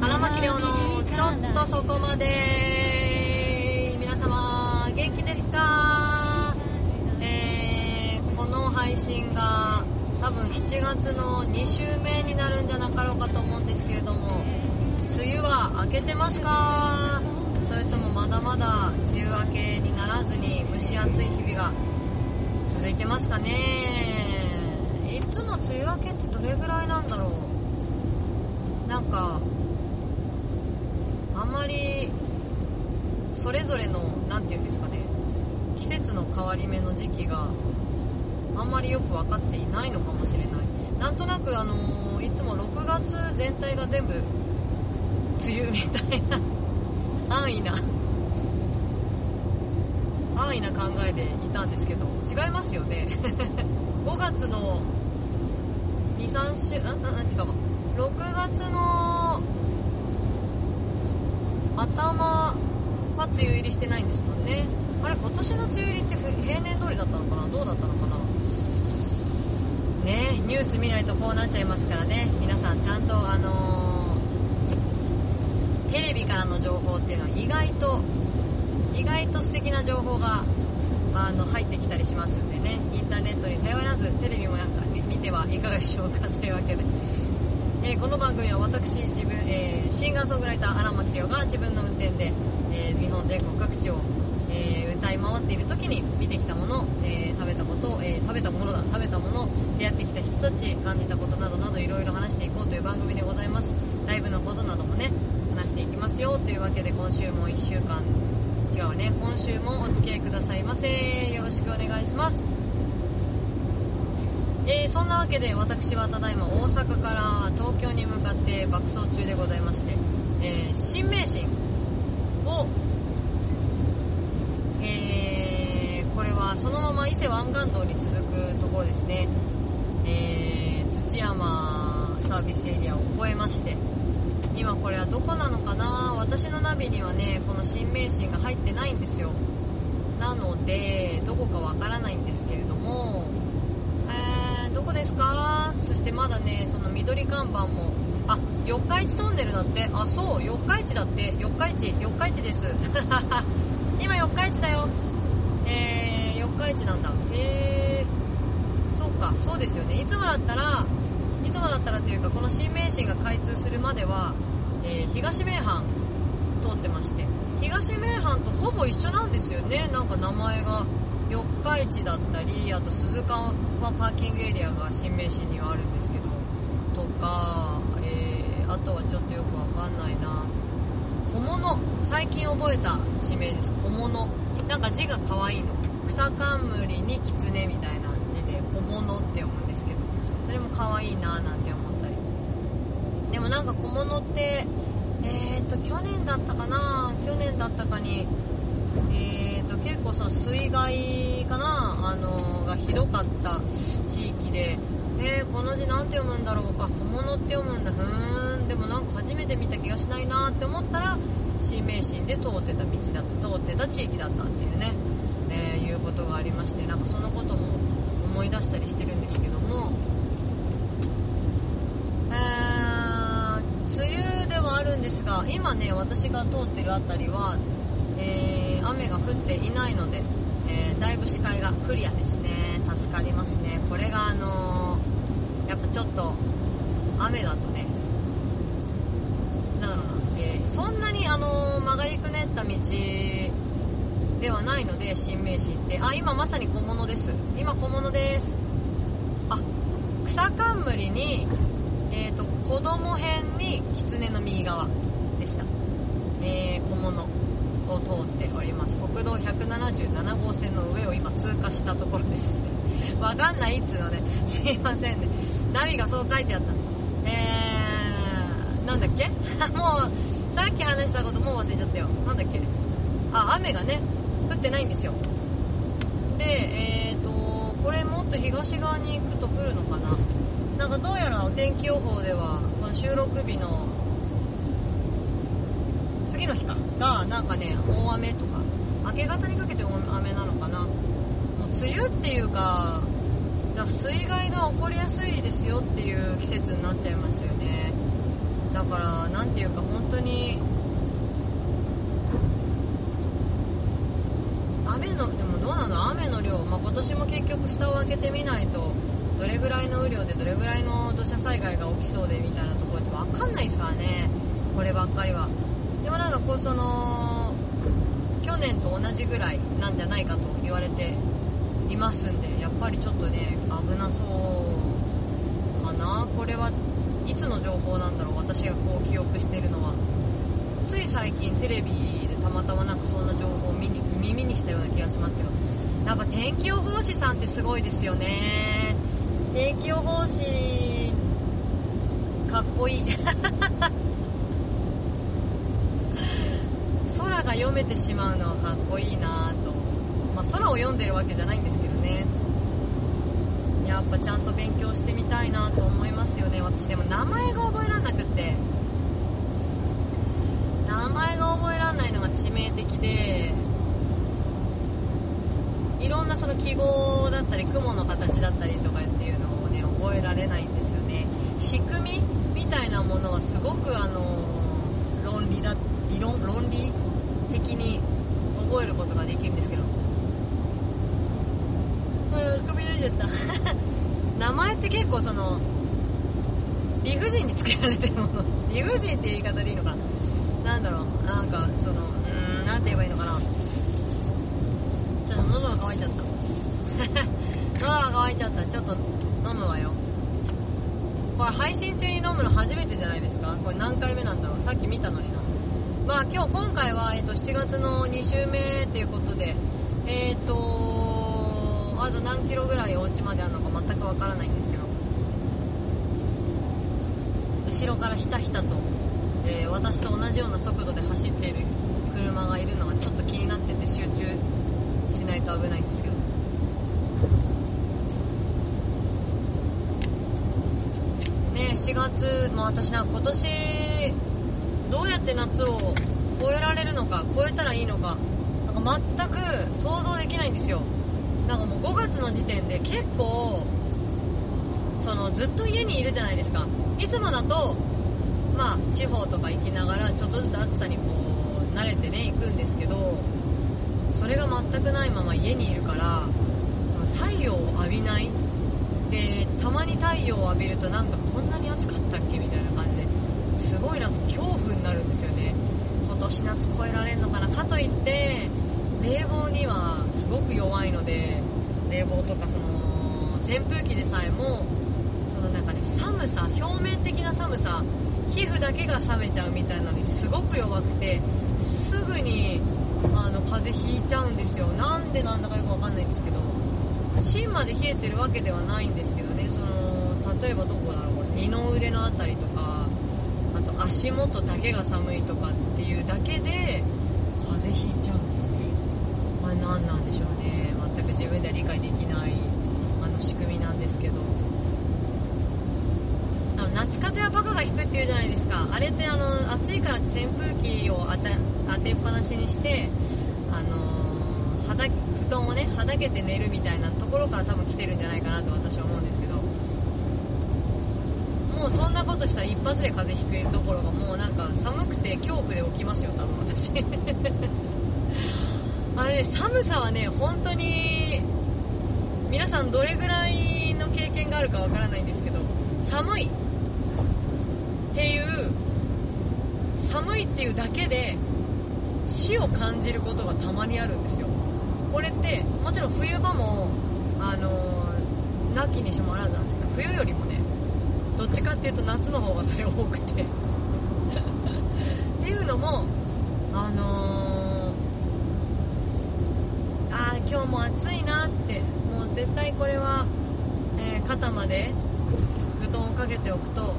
荒牧亮のちょっとそこまで皆様元気ですか？えー、この配信が多分7月の2週目になるんじゃなかろうかと思うんですけれども梅雨は明けてますか？それともまだまだ梅雨明けにならずに蒸し暑い日々が続いてますかね？いつも梅雨明けってどれぐらいなんだろう？なんかまりそれぞれの何て言うんですかね季節の変わり目の時期があんまりよく分かっていないのかもしれない。なんとなくあのーいつも6月全体が全部梅雨みたいな安易な安易な考えでいたんですけど違いますよね。5月の23週うんうんうん違うわ。6月の頭は梅雨入りしてないんですもんね。あれ今年の梅雨入りって平年通りだったのかな？どうだったのかな？ねニュース見ないとこうなっちゃいますからね。皆さんちゃんとあのーテレビからの情報っていうのは意外と意外と素敵な情報があの入ってきたりしますんでね。インターネットに頼らずテレビもなんか見てはいかがでしょうかというわけで、えーこの番組は私自分、えーシンガーソングライター荒牧亮が自分の運転で、えー日本全国各地を、え歌い回っている時に見てきたもの、え食べたこと、え食べたものだ食べたもの出会ってきた人たち感じたことなどなどいろいろ話していこうという番組でございます。ライブのことなどもね話していきますよというわけで今週も1週間違うね今週もお付き合いくださいませ。よろしくお願いします。えーそんなわけで私はただいま大阪から東京に向かって爆走中でございまして、えー新名神を、えーこれはそのまま伊勢湾岸道に続くところですね、えー土山サービスエリアを越えまして今これはどこなのかな？私のナビにはねこの新名神が入ってないんですよ。なのでどこかわからないんですけれども、こですか？そしてまだねその緑看板もあ四日市トンネルだって。あそう四日市だって。四日市四日市です。今四日市だよ。えー、四日市なんだ。へえそうかそうですよね。いつもだったらいつもだったらというかこの新名神が開通するまでは、えー東名阪通ってまして。東名阪とほぼ一緒なんですよね。なんか名前が。四日市だったりあと鈴鹿はパーキングエリアが新名神にはあるんですけどとか、えーあとはちょっとよくわかんないな。小物。最近覚えた地名です。小物。なんか字が可愛いの。草冠に狐みたいな字で小物って読むんですけどそれも可愛いななんて思ったり。でもなんか小物ってえーと去年だったかな。去年だったかにえーと結構その水害かなあのがひどかった地域でえー、この字なんて読むんだろう。あ小物って読むんだ。ふーん。でもなんか初めて見た気がしないなって思ったら新名神で通ってた道だ通ってた地域だったっていうね、えーいうことがありましてなんかそのことも思い出したりしてるんですけども。えー、梅雨ではあるんですが今ね私が通ってるあたりは、えー雨が降っていないので、えーだいぶ視界がクリアですね。助かりますね。これがあのーやっぱちょっと雨だとねなんだろうな、えーそんなにあのー曲がりくねった道ではないので新名神って。あ今まさに小物です。今小物です。あ草冠に、えー、と子供編に狐の右側でした、えー小物。を通っております。国道177号線の上を今通過したところです。わかんないっつうのね。すいませんね。ナビがそう書いてあった。えー、なんだっけ？もうさっき話したこともう忘れちゃったよ。なんだっけ？あ雨がね降ってないんですよ。でえーとこれもっと東側に行くと降るのかな。なんかどうやらお天気予報ではこの収録日の次の日か。がなんかね大雨とか。明け方にかけて大雨なのかな。もう梅雨っていうか水害が起こりやすいですよっていう季節になっちゃいましたよね。だからなんていうか本当に雨のでもどうなの？雨の量、まあ、今年も結局蓋を開けてみないとどれぐらいの雨量でどれぐらいの土砂災害が起きそうでみたいなところって分かんないですからね。こればっかりは。でもなんかこその去年と同じぐらいなんじゃないかと言われていますんでやっぱりちょっとね危なそうかな。これはいつの情報なんだろう。私がこう記憶してるのは。つい最近テレビでたまたまなんかそんな情報を耳耳にしたような気がしますけど。やっぱ天気予報士さんってすごいですよね。天気予報士かっこいい。空が読めてしまうのはかっこいいなと。まあ空を読んでるわけじゃないんですけどね。やっぱちゃんと勉強してみたいなと思いますよね。私でも名前が覚えらんなくって。名前が覚えらんないのが致命的で。いろんなその記号だったり雲の形だったりとかっていうのをね覚えられないんですよね。仕組みみたいなものはすごくあの論理だ理論論理的に覚えることができるんですけど。うん首出ちゃった。名前って結構その理不尽につけられてるもの。理不尽っていう言い方でいいのか。ななんだろう。なんかそのうんなんて言えばいいのかな。ちょっと喉が渇いちゃった。喉が渇いちゃった。ちょっと飲むわよ。これ配信中に飲むの初めてじゃないですか。これ何回目なんだろう。さっき見たのにまあ今日今回は、えっと、7月の2週目っていうことでえっ、とあと何キロぐらいお家まであるのか全くわからないんですけど後ろからひたひたと、えー私と同じような速度で走っている車がいるのがちょっと気になってて集中しないと危ないんですけど。ね4月もう私な今年どうやって夏を超えられるのか超えたらいいのかなんか全く想像できないんですよ。なんかもう5月の時点で結構そのずっと家にいるじゃないですか。いつもだとまあ地方とか行きながらちょっとずつ暑さにこう慣れてね行くんですけどそれが全くないまま家にいるからその太陽を浴びない。でたまに太陽を浴びるとなんかこんなに暑かったっけ？みたいな感じですごいなんか恐怖になるんですよね。今年夏超えられんのかなかといって冷房にはすごく弱いので冷房とかその扇風機でさえもそのなんかね寒さ表面的な寒さ皮膚だけが冷めちゃうみたいなのにすごく弱くてすぐにあの風邪ひいちゃうんですよ。なんでなんだかよくわかんないんですけど芯まで冷えてるわけではないんですけどね。その例えばどこだろうこれ二の腕のあたりと足元だけが寒いとかっていうだけで風邪ひいちゃうんだよねあ何なんでしょうね。全く自分では理解できないあの仕組みなんですけど。あの夏風邪はバカが引くっていうじゃないですか。あれってあの暑いからって扇風機を当て当てっぱなしにしてあのはだ布団をねはだけて寝るみたいなところから多分来てるんじゃないかなと私は思うんですけど。もうそんなことしたら一発で風邪ひくところがもうなんか寒くて恐怖で起きますよ多分私。あれね寒さはね本当に皆さんどれぐらいの経験があるかわからないんですけど寒い。っていう寒いっていうだけで死を感じることがたまにあるんですよ。これってもちろん冬場もあのー、なきにしもあらずなんですけど冬よりもねどっちかっていうと夏の方がそれ多くて。っていうのもあのー、あー今日も暑いなってもう絶対これは、えー肩まで布団をかけておくと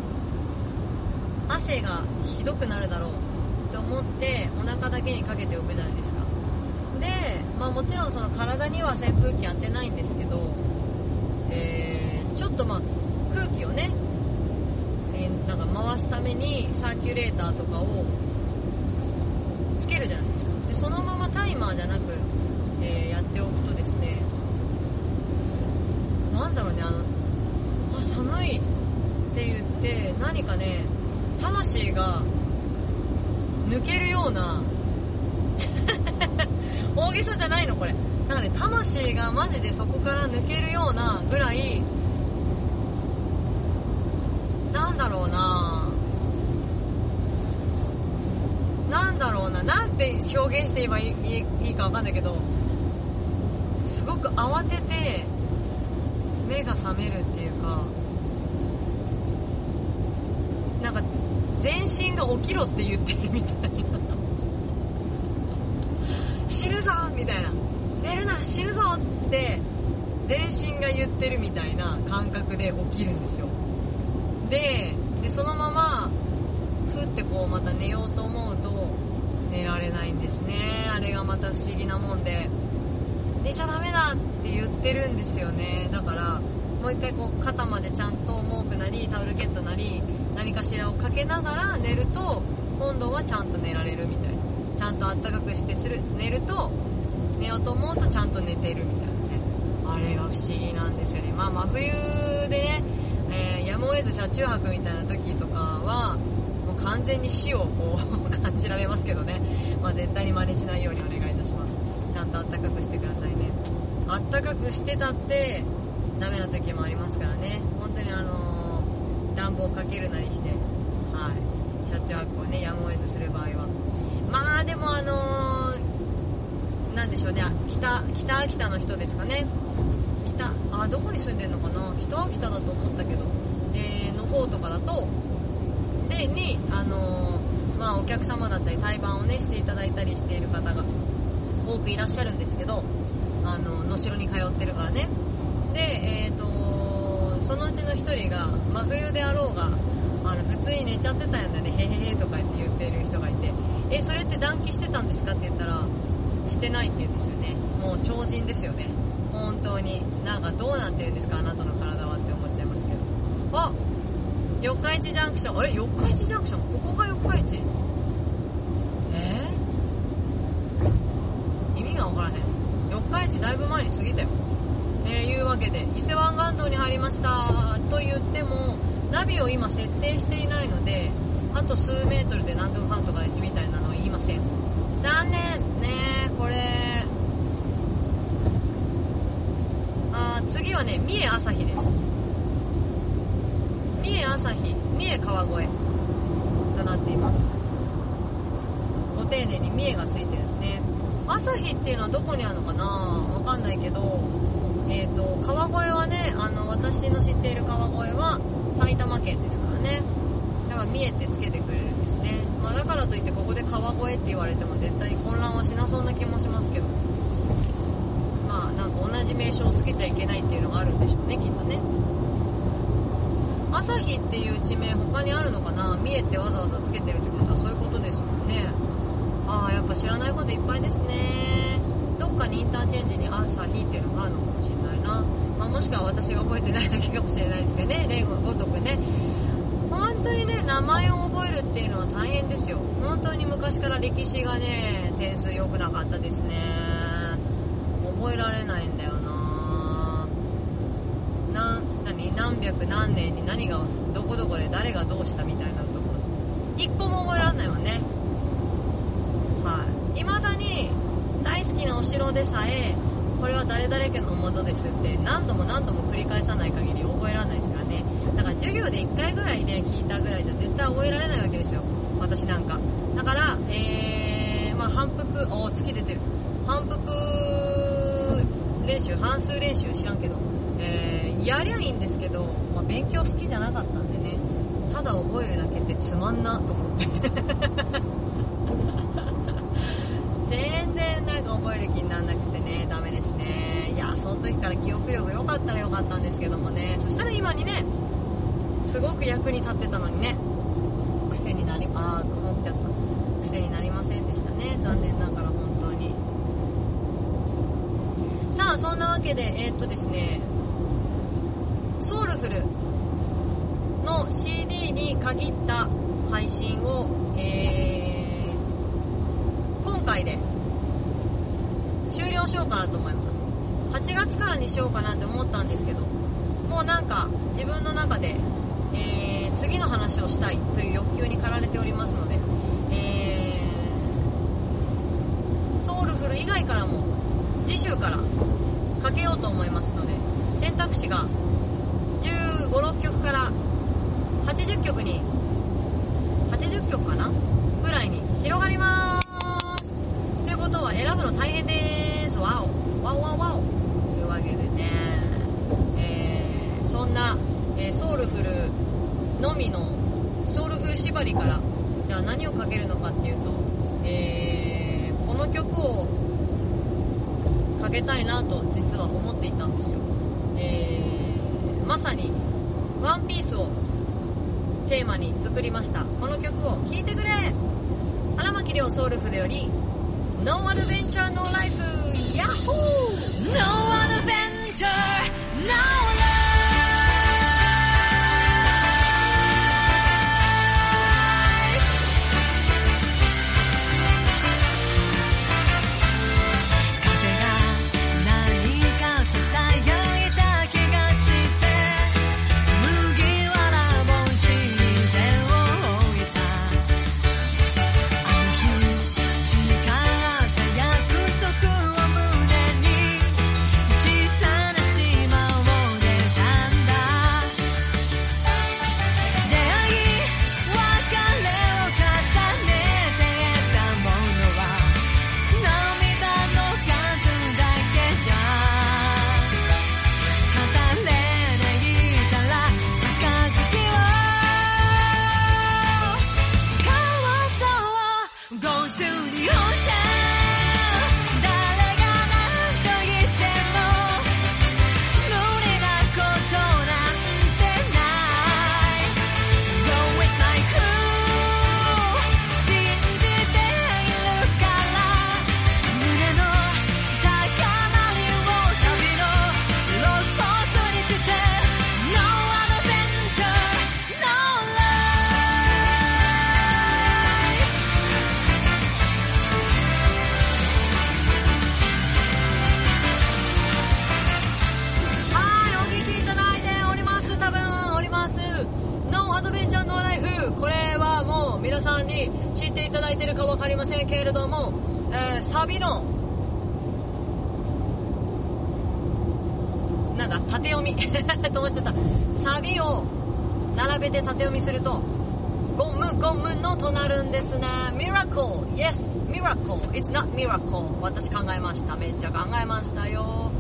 汗がひどくなるだろうって思ってお腹だけにかけておくじゃないですか。で、まあ、もちろんその体には扇風機当てないんですけど、えーちょっとまあ空気をね、なんか回すためにサーキュレーターとかをつけるじゃないですか。でそのままタイマーじゃなく、えーやっておくとですねなんだろうねあのあ寒いって言って何かね魂が抜けるような 大げさじゃないのこれ。なんかね魂がマジでそこから抜けるようなぐらいなんだろうな。なんだろうな。なんて表現して言えばいいいいかわかんないけどすごく慌てて目が覚めるっていうかなんか全身が起きろって言ってるみたいな。死ぬぞみたいな。寝るな死ぬぞって全身が言ってるみたいな感覚で起きるんですよ。ででそのままふってこうまた寝ようと思うと寝られないんですね。あれがまた不思議なもんで。寝ちゃダメだって言ってるんですよね。だからもう一回こう肩までちゃんと毛布なりタオルケットなり何かしらをかけながら寝ると今度はちゃんと寝られるみたいな。ちゃんとあったかくしてする寝ると寝ようと思うとちゃんと寝てるみたいなね。あれが不思議なんですよね。まあ真冬でね、やむを得ず車中泊みたいな時とかはもう完全に死をこう 感じられますけどね、まあ、絶対に真似しないようにお願いいたします。ちゃんとあったかくしてくださいね。あったかくしてたってダメな時もありますからね。本当にあのー、暖房かけるなりしてはい。車中泊をねやむを得ずする場合は。まあでもあのー、なんでしょうね。北北秋田の人ですかね。北あどこに住んでるのかな。北秋田だと思ったけど、方とかだとでにあのー、まあお客様だったり対バンをねしていただいたりしている方が多くいらっしゃるんですけどあの能代に通ってるからね。で、えーと、そのうちの1人が真冬であろうがあの普通に寝ちゃってたんだよね。へへへとか言って言ってる人がいて。えそれって暖気してたんですかって言ったらしてないって言うんですよね。もう超人ですよね。本当に。なんかどうなってるんですか？あなたの体はって思っちゃいますけどあ四日市ジャンクション。あれ？四日市ジャンクション？ここが四日市？え？ー、意味がわからへん。四日市だいぶ前に過ぎたよ。えー、いうわけで伊勢湾岸道に入りました。と言ってもナビを今設定していないのであと数メートルで何分半とかですみたいなのは言いません。残念。ねこれ。あ次はね三重朝日です。朝日三重川越となっていますご丁寧に三重がついてですね朝日っていうのはどこにあるのかな？わかんないけどえっ、ー、と、川越はね、あの、私の知っている川越は埼玉県ですからね。だから見えてつけてくれるんですね。まあだからといってここで川越って言われても絶対に混乱はしなそうな気もしますけど。まあなんか同じ名称をつけちゃいけないっていうのがあるんでしょうね、きっとね。朝日っていう地名他にあるのかな？三重ってわざわざつけてるってことはそういうことですもんね。ああ、やっぱ知らないこといっぱいですね。どっかにインターチェンジに朝日っていうのがあるのかもしれないな。まあ、もしくは私が覚えてないだけかもしれないですけどね、例ごとくね。本当にね、名前を覚えるっていうのは大変ですよ。本当に昔から歴史がね、点数良くなかったですね。覚えられないんだよなな、何百何年に何が、どこどこで誰がどうしたみたいなとこ。一個も覚えられないわね。はい。未だに、大好きなお城でさえこれは誰々家の元ですって何度も何度も繰り返さない限り覚えられないですからねだから授業で1回ぐらいね聞いたぐらいじゃ絶対覚えられないわけですよ私なんかだからえー、まあ反復お月出てる反復練習半数練習知らんけどえー、やりゃいいんですけど、まあ、勉強好きじゃなかったんでねただ覚えるだけってつまんなと思って 全然なんか覚える気にならなくてね、ダメですね。いや、その時から記憶力良かったら良かったんですけどもね、そしたら今にね、すごく役に立ってたのにね、癖になり、あー、曇っちゃった。癖になりませんでしたね。残念ながら本当に。さあ、そんなわけで、えー、っとですね、ソウルフルの CD に限った配信を、えー、回で終了しようかなと思います。8月からにしようかなって思ったんですけどもうなんか自分の中で、えー、次の話をしたいという欲求に駆られておりますので、えー、ソウルフル以外からも次週からかけようと思いますので選択肢が5 6曲から80曲に80曲かな？ぐらいに広がります。ということは選ぶの大変です。わお。わおわおわお。というわけでね、えー、そんな、えー、ソウルフルのみのソウルフル縛りからじゃあ何をかけるのかっていうと、えー、この曲をかけたいなと実は思っていたんですよ、えー、まさにワンピースをテーマに作りました。この曲を聴いてくれ。荒牧亮ソウルフでより No Adventure No Life ヤッホー！え、けれども、えー、サビの、なんだ、縦読み。と思っちゃった。サビを並べて縦読みすると、ゴムゴムのとなるんですね。ミラコル !Yes! ミラコル !It's not ミラコル私考えました。めっちゃ考えましたよ。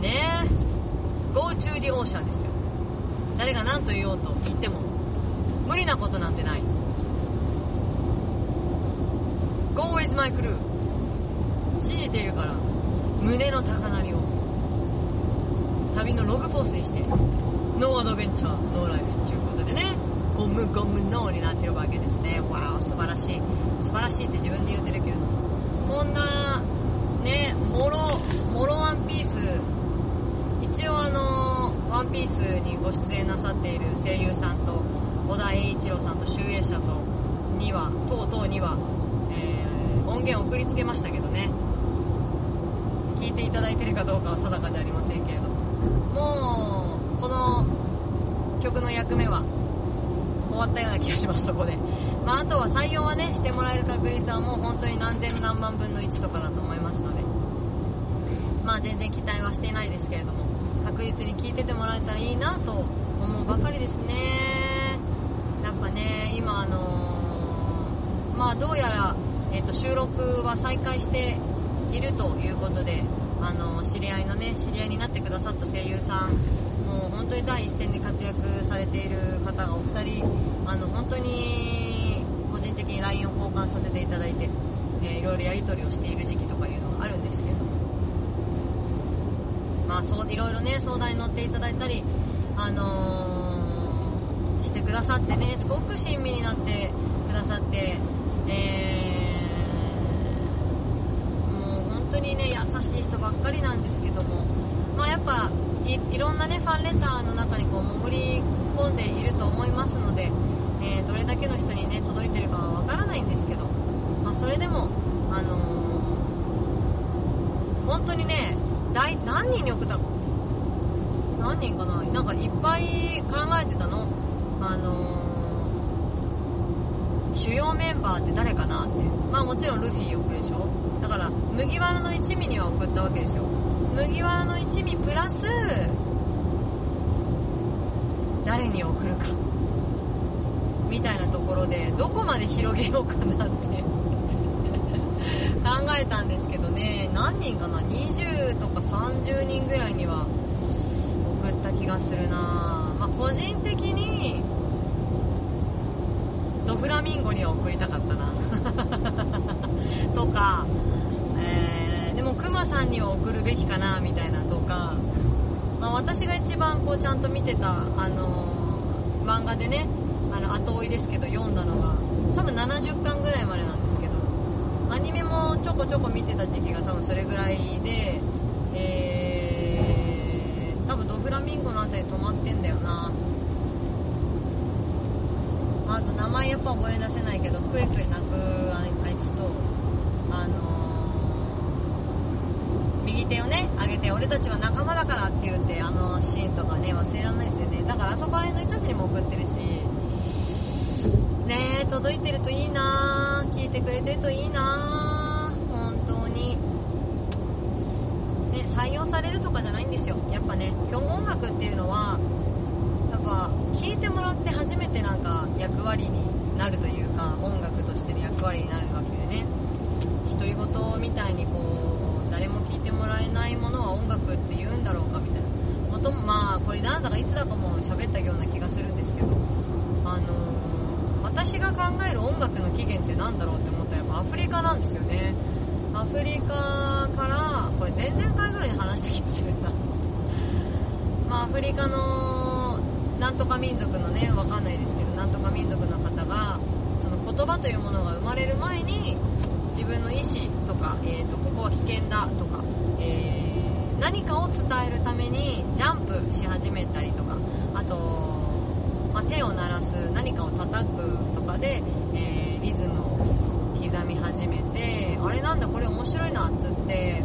ねえ。Go to the ocean ですよ。誰が何と言おうと言っても、無理なことなんてない。Go with my crew. 信じているから、胸の高鳴りを、旅のログポーズにして、 No adventure, no life っていうことでね、ゴムゴムのになってるわけですね。わー、素晴らしい。素晴らしいって自分で言ってるけれど。こんなね、もろ、もろワンピース、一応あの、ワンピースにご出演なさっている声優さんと、小田栄一郎さんと集英社と、には、等々には、えー、音源送りつけましたけどね、聞いていただいてるかどうかは定かでありませんけれども、もう、この曲の役目は、終わったような気がします、そこで。まあ、あとは採用はね、してもらえる確率はもう本当に何千何万分の1とかだと思いますので、まあ全然期待はしていないですけれども、確実に聞いててもらえたらいいなと思うばかりですね。やっぱね、今あのー、まあどうやら、えっ、と収録は再開しているということで、あの、知り合いのね、知り合いになってくださった声優さん、もう本当に第一線で活躍されている方がお二人、あの、本当に個人的に LINE を交換させていただいて、えー、いろいろやり取りをしている時期とかいうのがあるんですけど。まあそういろいろね相談に乗っていただいたりあのー、してくださってねすごく親身になってくださってえー、もう本当にね優しい人ばっかりなんですけどもまあやっぱいろんなねファンレターの中にこう潜り込んでいると思いますので、えー、どれだけの人にね届いてるかはわからないんですけど、まあ、それでもあのー、本当にね大何人に送ったの？何人かな？なんかいっぱい考えてたの。あのー主要メンバーって誰かなってまあもちろんルフィ送るでしょ？だから麦わらの一味には送ったわけですよ。麦わらの一味プラス誰に送るか。みたいなところでどこまで広げようかなって。考えたんですけどね。何人かな？20とか30人ぐらいには送った気がするな。まあ個人的にドフラミンゴには送りたかったな。とか、えー、でもクマさんには送るべきかなみたいなとか、まあ、私が一番こうちゃんと見てた、あのー漫画でねあの後追いですけど読んだのが多分70巻ぐらいまでなんですけどアニメもちょこちょこ見てた時期が多分それぐらいで、えー、多分ドフラミンゴのあたり止まってんだよな。と名前やっぱ覚え出せないけどクエクエ泣くあいつとあのー右手をね上げて俺たちは仲間だからって言ってあのシーンとかね忘れられないですよね。だからあそこら辺の人たちにも送ってるしねえ届いてるといいな聞いてくれてるといいな本当に。ね採用されるとかじゃないんですよ。やっぱね今日音楽っていうのはやっぱ聴いてもらって初めてなんか役割になるというか音楽としての役割になるわけでね。独り言みたいにこう誰も聴いてもらえないものは音楽って言うんだろうかみたいな。こともまあこれなんだかいつだかも喋ったような気がするんですけど。あのー私が考える音楽の起源って何だろうって思ったらやっぱアフリカなんですよね。アフリカからこれ前々回ぐらいに話した気がするな。まあアフリカのなんとか民族のねわかんないですけどなんとか民族の方がその言葉というものが生まれる前に自分の意思とか、えー、とここは危険だとか、えー何かを伝えるためにジャンプし始めたりとかあと、まあ、手を鳴らす何かを叩くとかで、えーリズムを刻み始めてあれなんだこれ面白いなっつって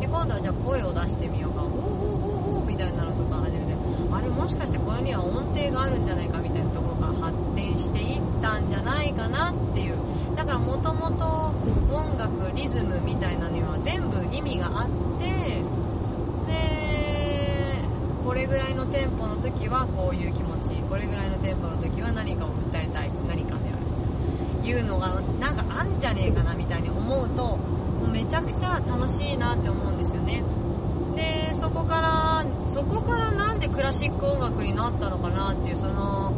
で今度はじゃあ声を出してみようかおーおーおーおーみたいなのとか始めてあれもしかしてこれには音程があるんじゃないかみたいなところから発展していったんじゃないかなっていう。だからもともと音楽リズムみたいなのには全部意味があってでこれぐらいのテンポの時はこういう気持ちこれぐらいのテンポの時は何かを訴えたい何かであるいうのがなんかあんじゃねえかなみたいに思うとめちゃくちゃ楽しいなって思うんですよね。でそこからそこからなんでクラシック音楽になったのかなっていうその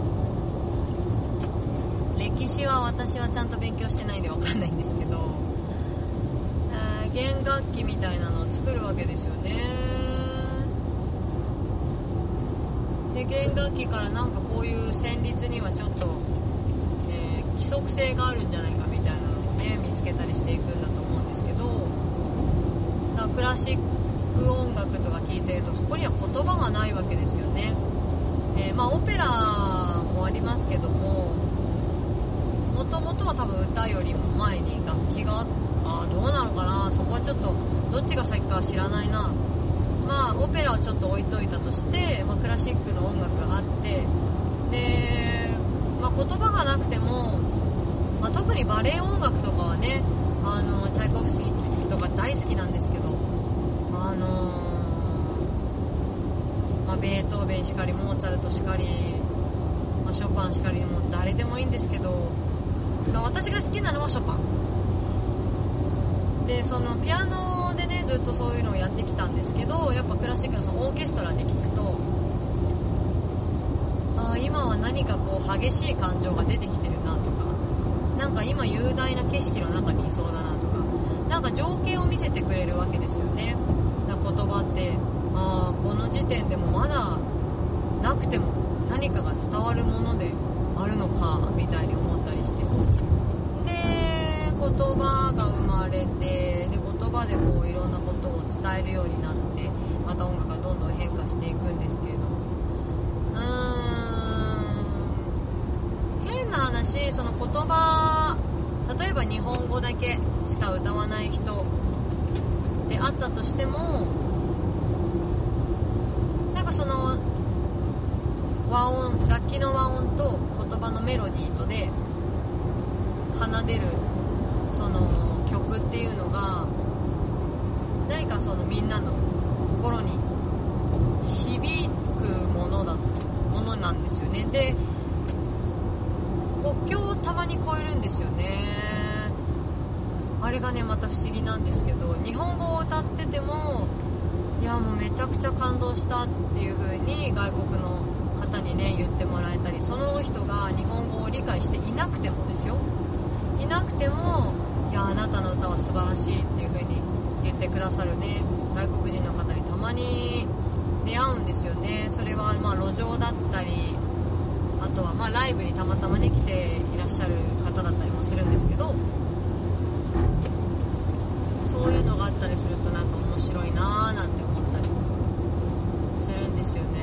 歴史は私はちゃんと勉強してないんでわかんないんですけど、えー弦楽器みたいなのを作るわけですよね。で弦楽器からなんかこういう旋律にはちょっと、えー規則性があるんじゃないかみたいなのをね見つけたりしていくんだと思うんですけどだからクラシック音楽とか聴いてるとそこには言葉がないわけですよね、えーまあオペラもありますけどももともとは多分歌よりも前に楽器がああどうなのかなそこはちょっとどっちが先かは知らないな。まあオペラをちょっと置いといたとして、まあ、クラシックの音楽があってで、まあ、言葉がなくても、まあ、特にバレエ音楽とかはねあのチャイコフスキーとか大好きなんですけどあのーまあ、ベートーベンしかりモーツァルトしかり、まあ、ショパンしかりも誰でもいいんですけど、まあ私が好きなのはショパン。でそのピアノでねずっとそういうのをやってきたんですけどやっぱクラシックのそのオーケストラで聴くとああ今は何かこう激しい感情が出てきてるなとかなんか今雄大な景色の中にいそうだなとかなんか情景を見せてくれるわけですよね。言葉ってあこの時点でもまだなくても何かが伝わるものであるのかみたいに思ったりして。で言葉が生まれてで言葉でこういろんなことを伝えるようになってまた音楽がどんどん変化していくんですけれど。もうーん。変な話その言葉例えば日本語だけしか歌わない人であったとしてもなんかその和音楽器の和音と言葉のメロディーとで奏でるその曲っていうのが何かそのみんなの心に響くものだものなんですよね。で国境をたまに越えるんですよね。あれがねまた不思議なんですけど日本語を歌っててもいやもうめちゃくちゃ感動したっていう風に外国の方にね言ってもらえたりその人が日本語を理解していなくてもですよ。いなくてもいやあなたの歌は素晴らしいっていう風に言ってくださるね外国人の方にたまに出会うんですよね。それはまあ路上だったりあとはまあライブにたまたまね来ていらっしゃる方だったりもするんですけどそういうのがあったりするとなんか面白いなーなんて思ったりするんですよね。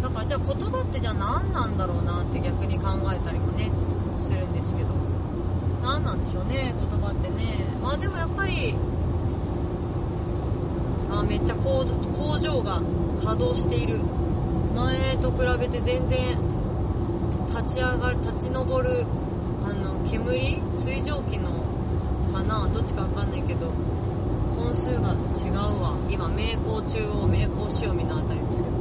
だからじゃあ言葉ってじゃあ何なんだろうなって逆に考えたりもねするんですけど。何なんでしょうね言葉ってね。まあでもやっぱりあめっちゃ工工場が稼働している。前と比べて全然立ち上がる立ち上るあの煙水蒸気のかな？どっちかわかんないけど。本数が違うわ。今名工中央名工潮見のあたりですけど。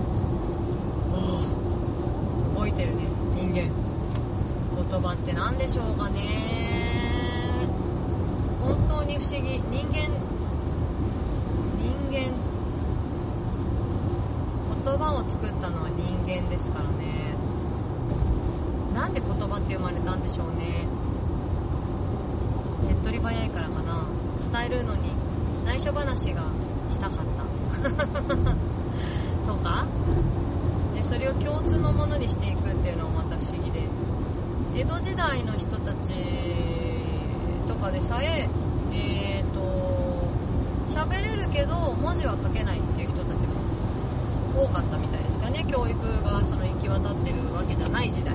動いてるね。人間。言葉って何でしょうかね。本当に不思議。人間。人間。言葉を作ったのは人間ですからね。なんで言葉って生まれたんでしょうね。手っ取り早いからかな。伝えるのに内緒話がしたかった。とか。でそれを共通のものにしていくっていうのもまた不思議で。江戸時代の人たちとかでさええっ、ー、と喋れるけど文字は書けないっていう人たちも多かったみたいですかね。教育がその行き渡ってるわけじゃない時代。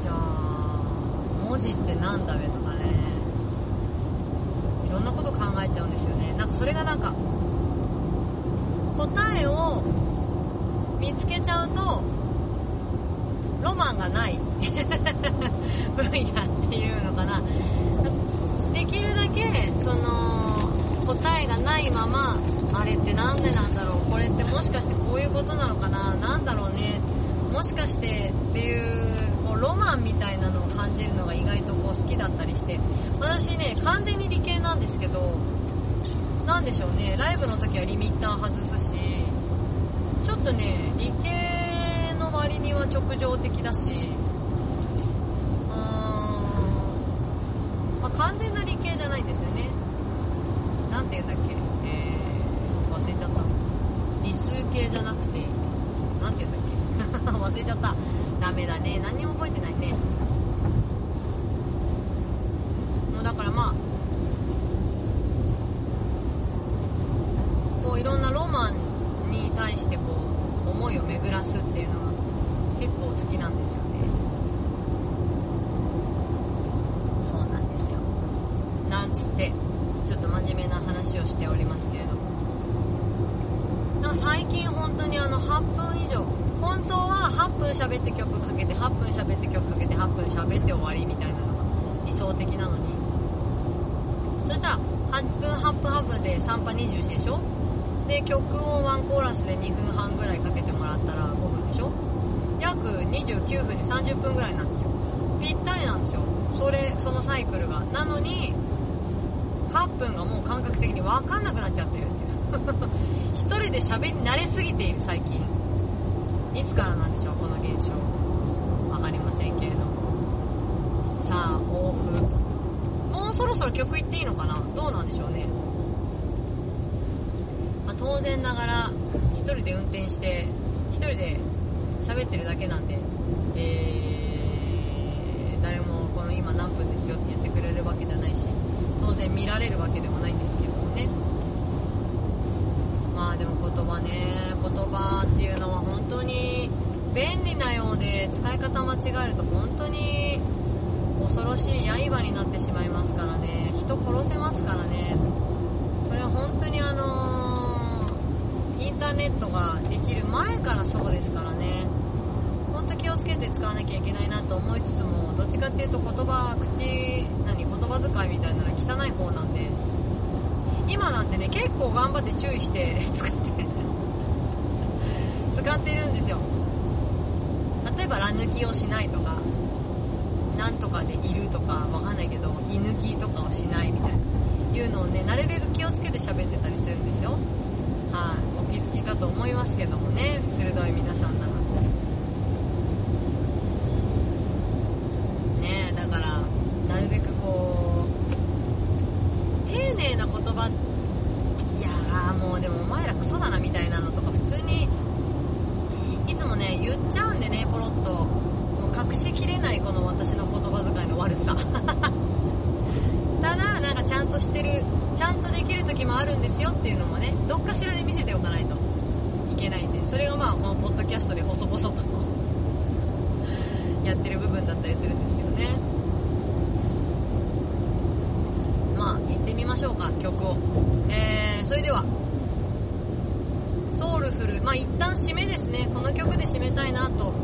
じゃあ文字ってなんだべとかねいろんなこと考えちゃうんですよね。なんかそれがなんか答えを見つけちゃうとロマンがない。分野っていうのかな。できるだけその答えがないままあれってなんでなんだろう。これってもしかしてこういうことなのかな。なんだろうね。もしかしてっていうこうロマンみたいなのを感じるのが意外とこう好きだったりして。私ね完全に理系なんですけどなんでしょうね。ライブの時はリミッター外すし。ちょっとね理系の割には直情的だし。うーん、まあ、完全な理系じゃないんですよね。なんて言うんだっけ。えー、忘れちゃった。理数系じゃなくて。なんて言うんだっけ。忘れちゃった。ダメだね。何にも覚えてないねもうだからまあこういろんなロマンに対してこう思いを巡らすっていうのが結構好きなんですよね。そうなんですよ。なんつってちょっと真面目な話をしておりますけれども。なんか最近本当にあの8分以上。本当は8分喋って曲かけて8分喋って曲かけて8分喋って終わりみたいなのが理想的なのに。そしたら8分8分8分で3波21でしょ？で曲をワンコーラスで2分半ぐらいかけてもらったら5分でしょ？約29分で30分ぐらいなんですよ。ぴったりなんですよ。それそのサイクルが。なのに8分がもう感覚的に分かんなくなっちゃってるっていう。一人で喋り慣れすぎている最近。いつからなんでしょうこの現象。分かりませんけれども。さあオフ。もうそろそろ曲いっていいのかな？どうなんでしょうね、まあ、当然ながら一人で運転して一人で喋ってるだけなんでえー、誰もこの今何分ですよって言ってくれるわけじゃないし当然見られるわけでもないんですけどもね。まあでも言葉ね言葉っていうのは本当に便利なようで使い方間違えると本当に恐ろしい刃になってしまいますからね。人殺せますからね。それは本当にあのー、ターネットができる前からそうですからね。本当気をつけて使わなきゃいけないなと思いつつもどっちかっていうと言葉口何言葉遣いみたいなの汚い方なんで。今なんてね結構頑張って注意して 使って使ってるんですよ。例えば「ら抜きをしない」とか「なんとかでいる」とかわかんないけど「居抜き」とかをしないみたいな。いうのをねなるべく気をつけて喋ってたりするんですよ。はい。気づきかと思いますけどもね鋭い皆さんならねえだからなるべくこう丁寧な言葉いやーもうでもお前らクソだなみたいなのとか普通にいつもね言っちゃうんでねポロッと。もう隠しきれないこの私の言葉遣いの悪さ。ただなんかちゃんとしてるちゃんとできる時もあるんですよっていうのもねどっかしらで見せておかないといけないんでそれがまあこのポッドキャストで細々とやってる部分だったりするんですけどねまあ行ってみましょうか曲をえー、それではソウルフルまあ一旦締めですね。この曲で締めたいなと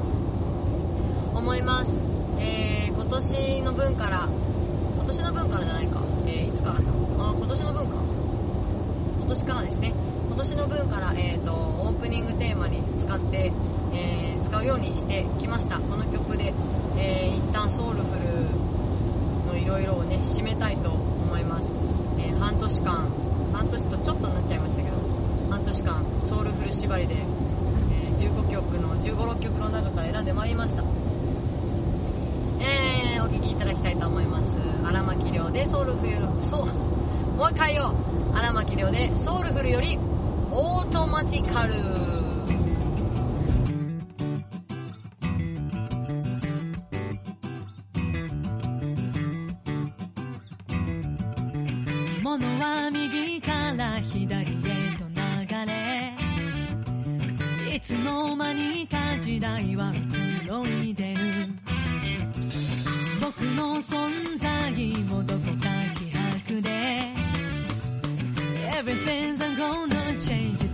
思います。えー、今年の分から今年の分からじゃないか、えー、いつからだ？あ今年の分か。今年からですね。今年の分から、えーと、オープニングテーマに使って、えー、使うようにしてきました。この曲で、えー、一旦ソウルフルのいろいろをね締めたいと思います、えー、半年間半年とちょっとになっちゃいましたけど半年間ソウルフル縛りで、えー、15曲の15、6曲の中から選んでまいりました。えー、お聴きいただきたいと思います。荒牧亮でソウルフルそうもう一回よ荒牧亮でソウルフルよりオートマティカル。ものは右から左へと流れいつの間にか時代は移ろいでる。僕の存在もどこか希薄で。Everything's gonna change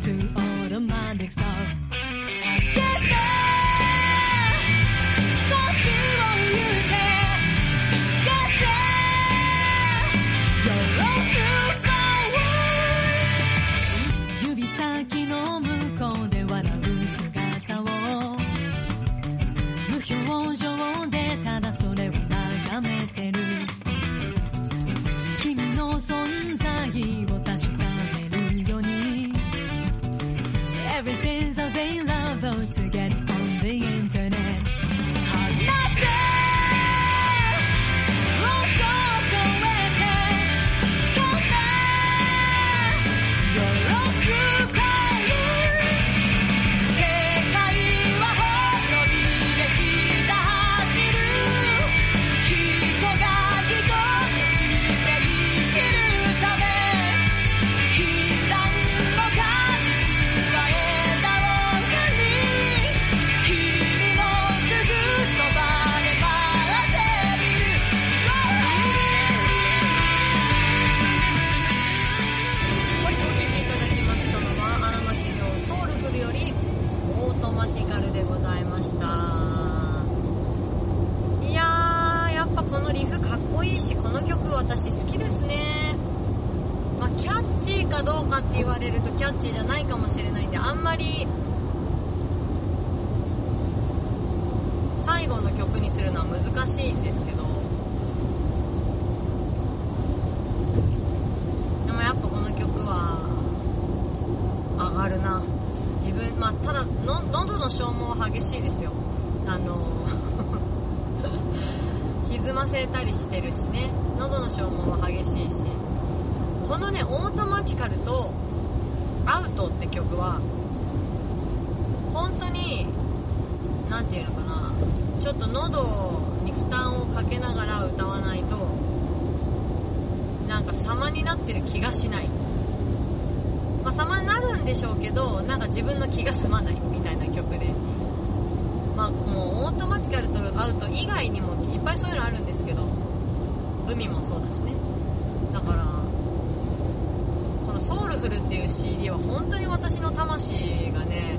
この「ソウルフル」っていう CD は本当に私の魂がね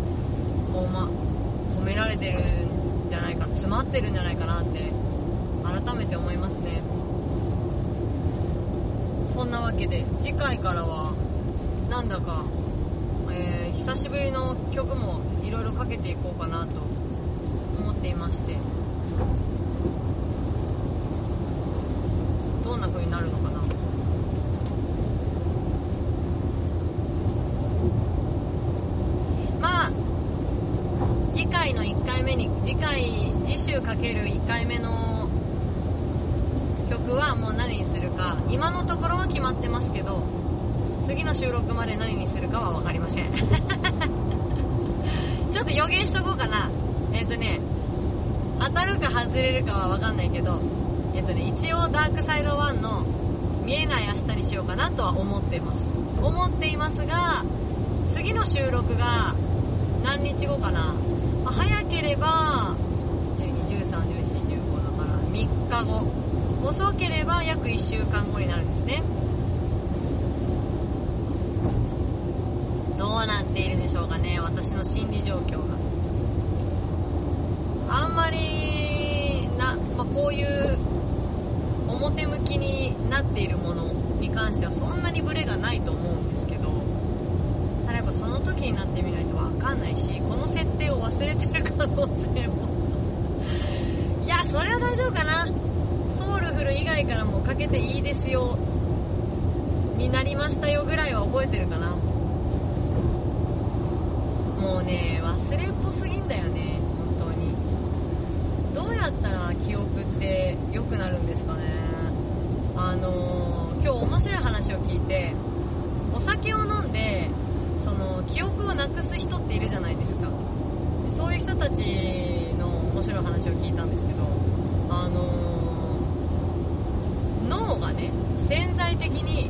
こう、ま、込められてるんじゃないか詰まってるんじゃないかなって改めて思いますね。そんなわけで次回からはなんだか、えー久しぶりの曲もいろいろかけていこうかなと思っていましてどんな風になるのかなまあ次回の1回目に次回次週かける1回目の曲はもう何にするか今のところは決まってますけど次の収録まで何にするかは分かりません。ちょっと予言しとこうかな。えっ、とね当たるか外れるかは分かんないけどえっ、とね一応ダークサイド1の見えない明日にしようかなとは思っています。思っていますが次の収録が何日後かな、早ければ12131415だから3日後。遅ければ約1週間後になるんですね。どうなっているでしょうかね私の心理状況が。あんまりな、まあ、こういう表向きになっているものに関してはそんなにブレがないと思うぱその時になってみないと分かんないしこの設定を忘れてる可能性も。いやそれは大丈夫かな。ソウルフル以外からもかけていいですよ。になりましたよぐらいは覚えてるかな。もうね忘れっぽすぎんだよね。本当に。どうやったら記憶って良くなるんですかね。あのー今日面白い話を聞いてお酒を飲んで記憶をなくす人っているじゃないですか。そういう人たちの面白い話を聞いたんですけどあのー脳がね潜在的に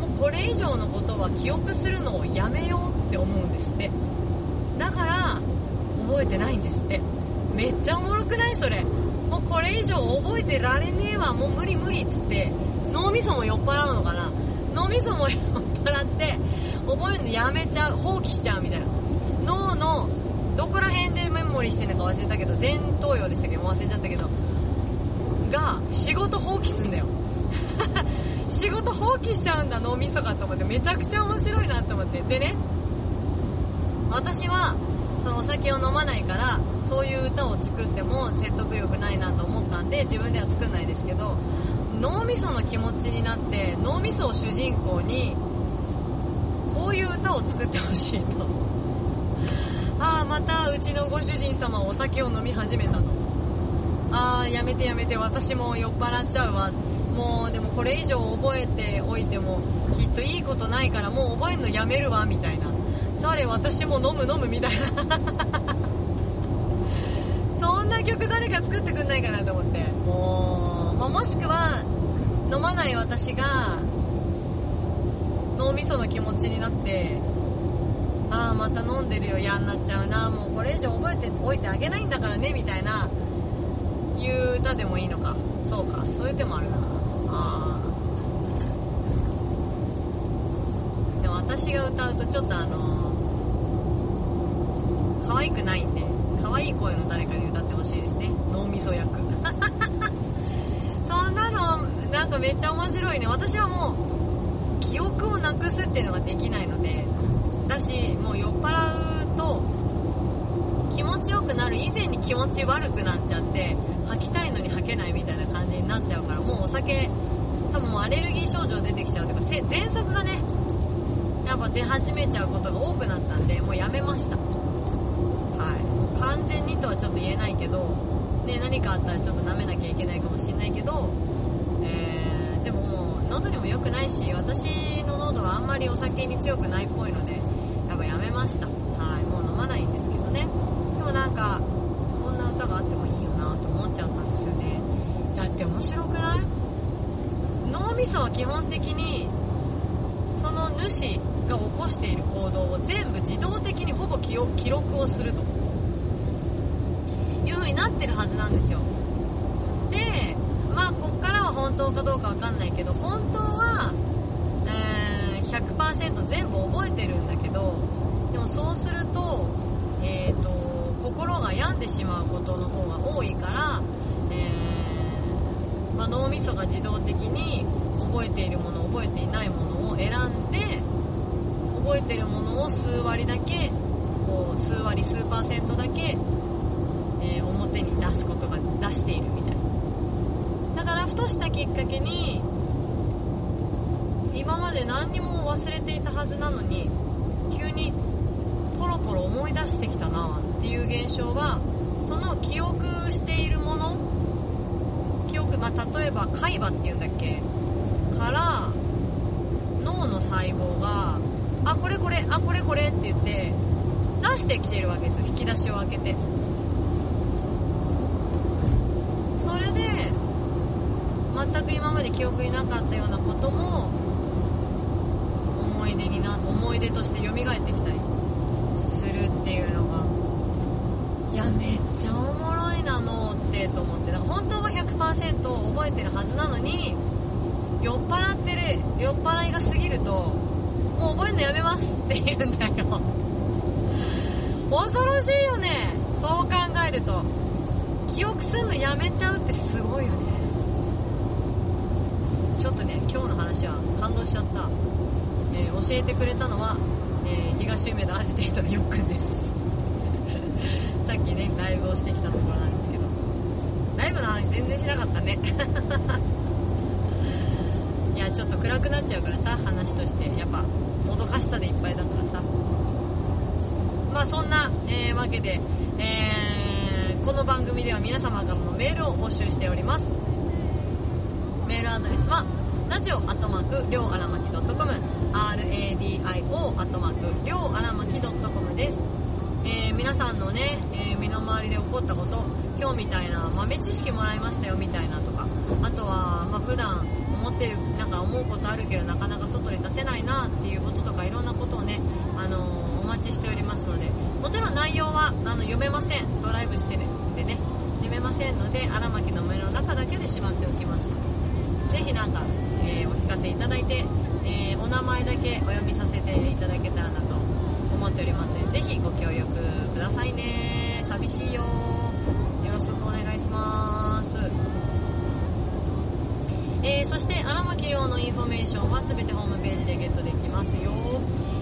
もうこれ以上のことは記憶するのをやめようって思うんですって。だから覚えてないんですって。めっちゃおもろくないそれ。もうこれ以上覚えてられねえわ。もう無理無理っつって。脳みそも酔っ払うのかな。脳みそも酔っ払って覚えるのやめちゃう放棄しちゃうみたいな。脳のどこら辺でメモリーしてるのか忘れたけど前頭葉でしたっけ？ど忘れちゃったけど。が仕事放棄すんだよ。仕事放棄しちゃうんだ脳みそがと思って。めちゃくちゃ面白いなと思って。でね私はそのお酒を飲まないからそういう歌を作っても説得力ないなと思ったんで自分では作んないですけど脳みその気持ちになって脳みそを主人公にこういう歌を作ってほしいと。ああまたうちのご主人様お酒を飲み始めたと。ああやめてやめて私も酔っ払っちゃうわ。もうでもこれ以上覚えておいてもきっといいことないからもう覚えるのやめるわみたいな。それ私も飲む飲むみたいな。そんな曲誰か作ってくんないかなと思って。もう、まあ、もしくは飲まない私が脳みその気持ちになってああまた飲んでるよ嫌になっちゃうなもうこれ以上覚えておいてあげないんだからねみたいないう歌でもいいのか。そうかそういう手もあるな。あでも私が歌うとちょっとあのー可愛くないんで可愛い声の誰かに歌ってほしいですね。脳みそ役。そんなのなんかめっちゃ面白いね。私はもう記憶をなくすっていうのができないのでだしもう酔っ払うと気持ちよくなる以前に気持ち悪くなっちゃって吐きたいのに吐けないみたいな感じになっちゃうからもうお酒多分アレルギー症状出てきちゃうというかせ喘息がねやっぱ出始めちゃうことが多くなったんでもうやめました。はい。もう完全にとはちょっと言えないけどね何かあったらちょっと舐めなきゃいけないかもしれないけど、でも喉にも良くないし私の喉はあんまりお酒に強くないっぽいのでやっぱやめました。はいもう飲まないんですけどね。でもなんかこんな歌があってもいいよなと思っちゃったんですよね。だって面白くない？脳みそは基本的にその主が起こしている行動を全部自動的にほぼ記記録をするという風になってるはずなんですよ。で本当かどうかわかんないけど本当は、えー100%全部覚えてるんだけどでもそうすると,、えー、と心が病んでしまうことの方が多いから、えーまあ、脳みそが自動的に覚えているもの覚えていないものを選んで覚えてるものを数割だけこう数割数パーセントだけ、えー表に出すことが出しているみたいな。ふとしたきっかけに今まで何にも忘れていたはずなのに急にポロポロ思い出してきたなっていう現象はその記憶しているもの記憶、まあ、例えば海馬っていうんだっけから脳の細胞があこれこれあこれこれって言って出してきてるわけですよ。引き出しを開けてそれで全く今まで記憶になかったようなことも思い出にな思い出として蘇ってきたりするっていうのがいやめっちゃおもろいな脳ってと思って。だから本当は100%覚えてるはずなのに酔っ払ってる酔っ払いが過ぎるともう覚えるのやめますって言うんだよ。恐ろしいよね。そう考えると。記憶すんのやめちゃうってすごいよね。ちょっとね今日の話は感動しちゃった、えー教えてくれたのは、えー東梅田アジテートのよっくんです。さっきねライブをしてきたところなんですけど。ライブの話全然しなかったね。いやちょっと暗くなっちゃうからさ話として。やっぱもどかしさでいっぱいだからさ。まあそんな、えーわけで、えーこの番組では皆様からのメールを募集しております。ルアドレスはラジオアットマークりょうあらまき .com radio アットマークりょうあらまき .com です、えー皆さんのね、えー身の回りで起こったこと今日みたいな豆知識もらいましたよみたいなとかあとは、まあ、普段思ってるなんか思うことあるけどなかなか外に出せないなっていうこととかいろんなことをね、あのーお待ちしておりますのでもちろん内容はあの読めません。ドライブしてるんでね読めませんので荒牧の目の中だけでしまっておきます。ぜひなんか、えーお聞かせいただいて、えーお名前だけお読みさせていただけたらなと思っておりますぜひご協力くださいね。寂しいよ。よろしくお願いします。えーそして荒牧亮のインフォメーションはすべてホームページでゲットできますよ。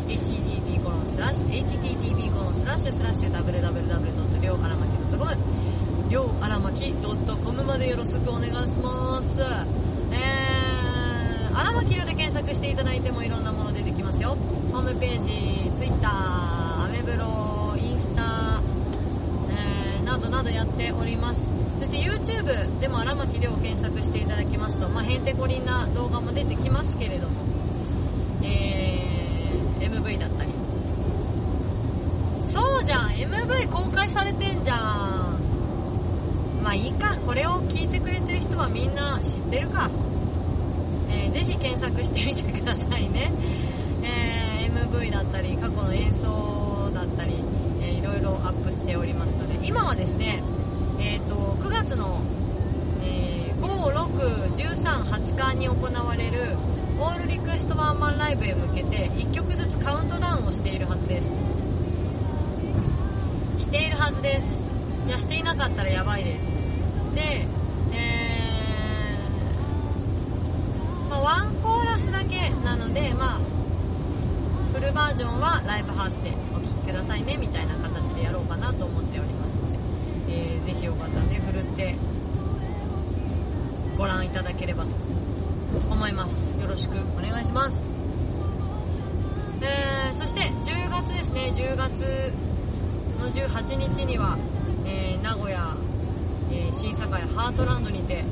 http コロンスラッシュ http コロンスラッシュスラッシュ www. りょうあらまき .com りょうあらまき .com までよろしくお願いします。えー、あらまきりょうで検索していただいてもいろんなもの出てきますよ。ホームページ Twitter アメブロインスタえーなどなどやっております。そして YouTube でも荒牧亮を検索していただきますと、まあ、へんてこりんな動画も出てきますけれども、えー MV だったり。そうじゃん MV 公開されてんじゃん。まあいいか。これを聞いてくれてる人はみんな知ってるか、ぜひ検索してみてくださいね、えー MV だったり過去の演奏だったり、えーいろいろアップしておりますので今はですねえー、と9月の、えー5、6、13、20日に行われるオールリクエストワンマンライブへ向けて1曲ずつカウントダウンをしているはずです。しているはずです。いやしていなかったらやばいです。でえー、ワンコーラスだけなのでまあフルバージョンはライブハウスでお聴きくださいねみたいな形でやろうかなと思っております。ので、えーぜひよかったらねふるってご覧いただければと思います。よろしくお願いします。えーそして10月ですね。10月の18日には、えー名古屋、えー新堺ハートランドにて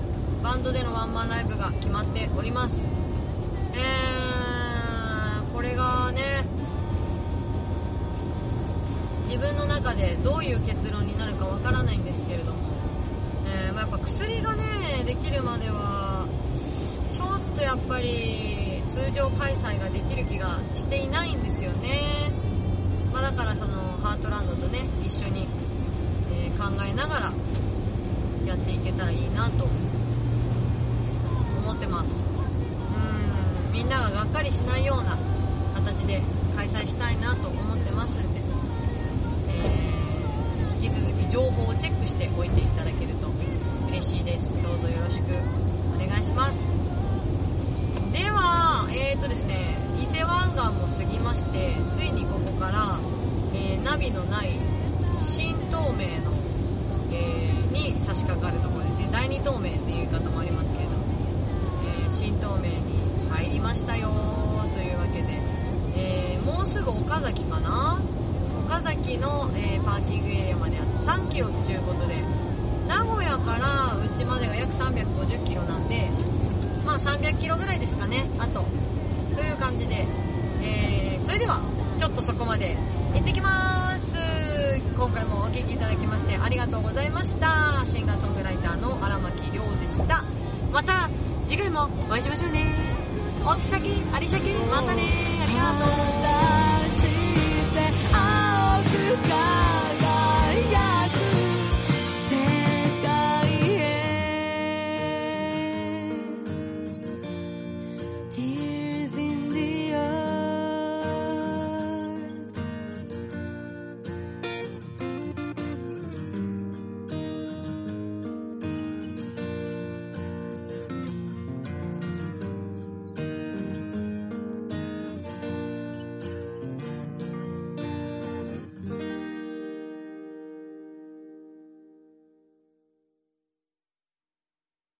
バンドでのワンマンライブが決まっております。えーこれがね自分の中でどういう結論になるかわからないんですけれども、えーまやっぱ薬がねできるまではちょっとやっぱり通常開催ができる気がしていないんですよね、まあ、だからそのハートランドとね一緒に、えー考えながらやっていけたらいいなとってます。うん。みんなががっかりしないような形で開催したいなと思ってますんで、えー引き続き情報をチェックしておいていただけると嬉しいです。どうぞよろしくお願いします。ではえーとですね伊勢湾岸も過ぎましてついにここから、えーナビのない新東名の、えーに差し掛かるところですね。第二東名っていう言い方もありますけど、新東名に入りましたよというわけで、えーもうすぐ岡崎かな？岡崎の、えーパーキングエリアまであと3キロということで。名古屋からうちまでが約350キロなんでまあ300キロぐらいですかね。あと。という感じで、えーそれではちょっとそこまで。行ってきます。今回もお聴きいただきましてありがとうございました。シンガーソングライターの荒牧亮でした。また次回もお会いしましょうね。おつしゃけありしゃけまたね。ありがとう。